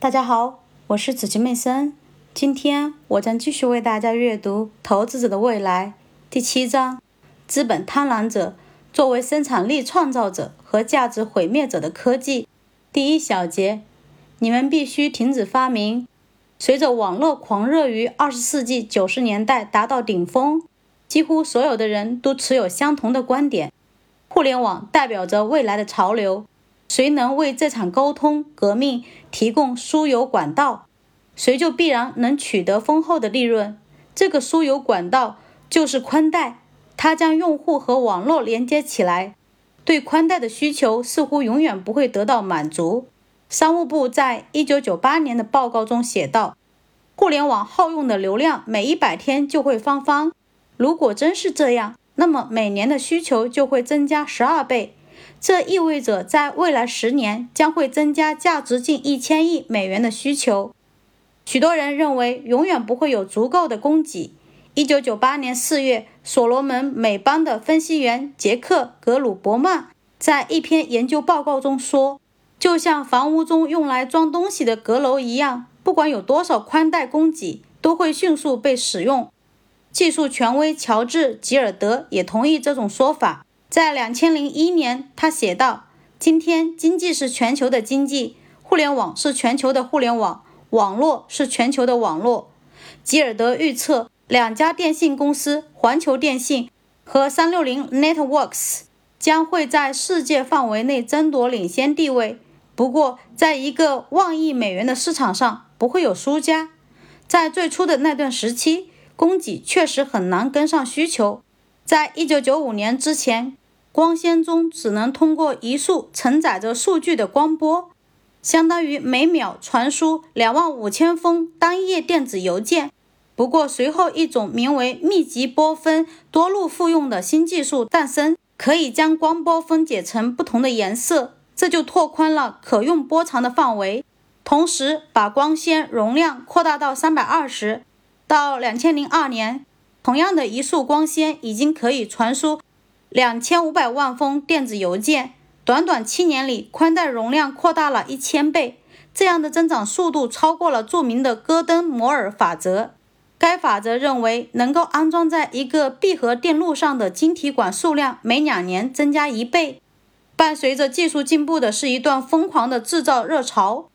大家好，我是紫金妹森。今天我将继续为大家阅读《投资者的未来》第七章：资本贪婪者作为生产力创造者和价值毁灭者的科技。第一小节：你们必须停止发明。随着网络狂热于二十世纪九十年代达到顶峰，几乎所有的人都持有相同的观点：互联网代表着未来的潮流。谁能为这场沟通革命提供输油管道，谁就必然能取得丰厚的利润。这个输油管道就是宽带，它将用户和网络连接起来。对宽带的需求似乎永远不会得到满足。商务部在一九九八年的报告中写道：“互联网耗用的流量每一百天就会翻番。如果真是这样，那么每年的需求就会增加十二倍。”这意味着，在未来十年将会增加价值近一千亿美元的需求。许多人认为，永远不会有足够的供给。一九九八年四月，所罗门美邦的分析员杰克·格鲁伯曼在一篇研究报告中说：“就像房屋中用来装东西的阁楼一样，不管有多少宽带供给，都会迅速被使用。”技术权威乔治·吉尔德也同意这种说法。在两千零一年，他写道：“今天，经济是全球的经济，互联网是全球的互联网，网络是全球的网络。”吉尔德预测，两家电信公司环球电信和三六零 Networks 将会在世界范围内争夺领先地位。不过，在一个万亿美元的市场上，不会有输家。在最初的那段时期，供给确实很难跟上需求。在一九九五年之前。光纤中只能通过一束承载着数据的光波，相当于每秒传输两万五千封单页电子邮件。不过，随后一种名为密集波分多路复用的新技术诞生，可以将光波分解成不同的颜色，这就拓宽了可用波长的范围，同时把光纤容量扩大到三百二十。到两千零二年，同样的一束光纤已经可以传输。两千五百万封电子邮件，短短七年里，宽带容量扩大了一千倍。这样的增长速度超过了著名的戈登摩尔法则。该法则认为，能够安装在一个闭合电路上的晶体管数量每两年增加一倍。伴随着技术进步的是一段疯狂的制造热潮。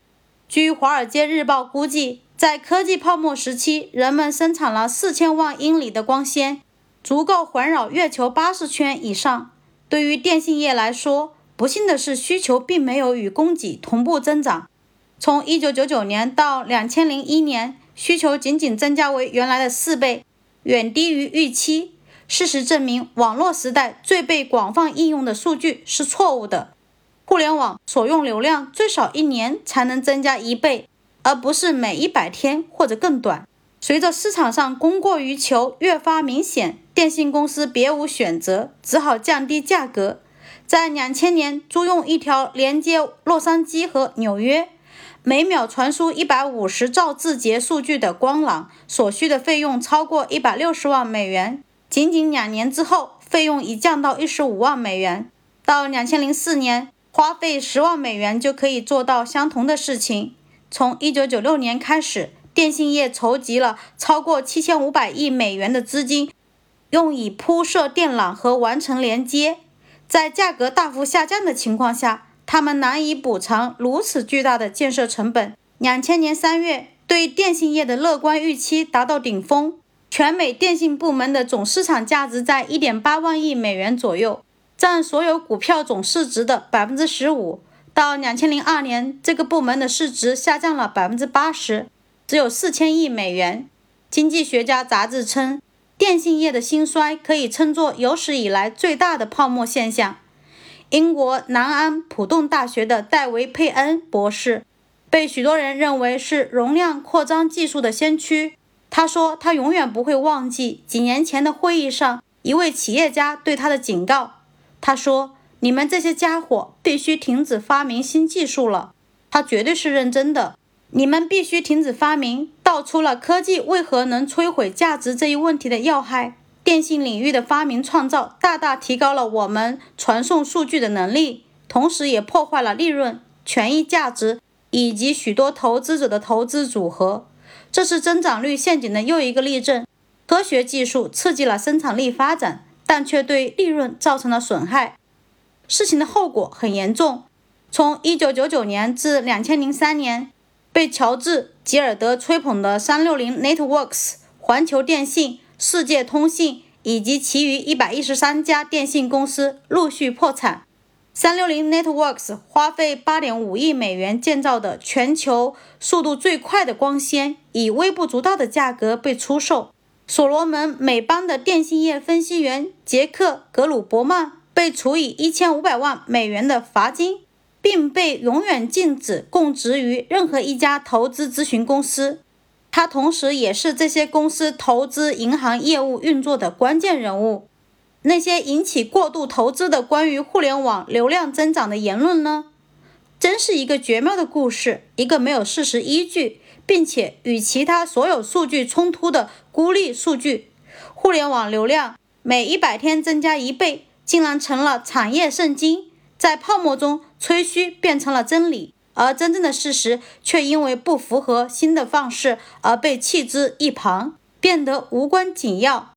据《华尔街日报》估计，在科技泡沫时期，人们生产了四千万英里的光纤。足够环绕月球八十圈以上。对于电信业来说，不幸的是，需求并没有与供给同步增长。从1999年到2001年，需求仅仅增加为原来的四倍，远低于预期。事实证明，网络时代最被广泛应用的数据是错误的。互联网所用流量最少一年才能增加一倍，而不是每一百天或者更短。随着市场上供过于求越发明显，电信公司别无选择，只好降低价格。在两千年，租用一条连接洛杉矶和纽约、每秒传输一百五十兆字节数据的光缆所需的费用超过一百六十万美元。仅仅两年之后，费用已降到一十五万美元。到两千零四年，花费十万美元就可以做到相同的事情。从一九九六年开始。电信业筹集了超过七千五百亿美元的资金，用以铺设电缆和完成连接。在价格大幅下降的情况下，他们难以补偿如此巨大的建设成本。两千年三月，对电信业的乐观预期达到顶峰，全美电信部门的总市场价值在一点八万亿美元左右，占所有股票总市值的百分之十五。到两千零二年，这个部门的市值下降了百分之八十。只有四千亿美元。经济学家杂志称，电信业的兴衰可以称作有史以来最大的泡沫现象。英国南安普顿大学的戴维·佩恩博士被许多人认为是容量扩张技术的先驱。他说，他永远不会忘记几年前的会议上一位企业家对他的警告。他说：“你们这些家伙必须停止发明新技术了。”他绝对是认真的。你们必须停止发明，道出了科技为何能摧毁价值这一问题的要害。电信领域的发明创造大大提高了我们传送数据的能力，同时也破坏了利润、权益、价值以及许多投资者的投资组合。这是增长率陷阱的又一个例证。科学技术刺激了生产力发展，但却对利润造成了损害。事情的后果很严重。从1999年至2003年，被乔治·吉尔德吹捧的360 Networks、环球电信、世界通信以及其余113家电信公司陆续破产。360 Networks 花费8.5亿美元建造的全球速度最快的光纤，以微不足道的价格被出售。所罗门美邦的电信业分析员杰克·格鲁伯曼被处以一千五百万美元的罚金，并被永远禁止供职于任何一家投资咨询公司。他同时也是这些公司投资银行业务运作的关键人物。那些引起过度投资的关于互联网流量增长的言论呢？真是一个绝妙的故事，一个没有事实依据。并且与其他所有数据冲突的孤立数据，互联网流量每一百天增加一倍，竟然成了产业圣经，在泡沫中吹嘘变成了真理，而真正的事实却因为不符合新的方式而被弃之一旁，变得无关紧要。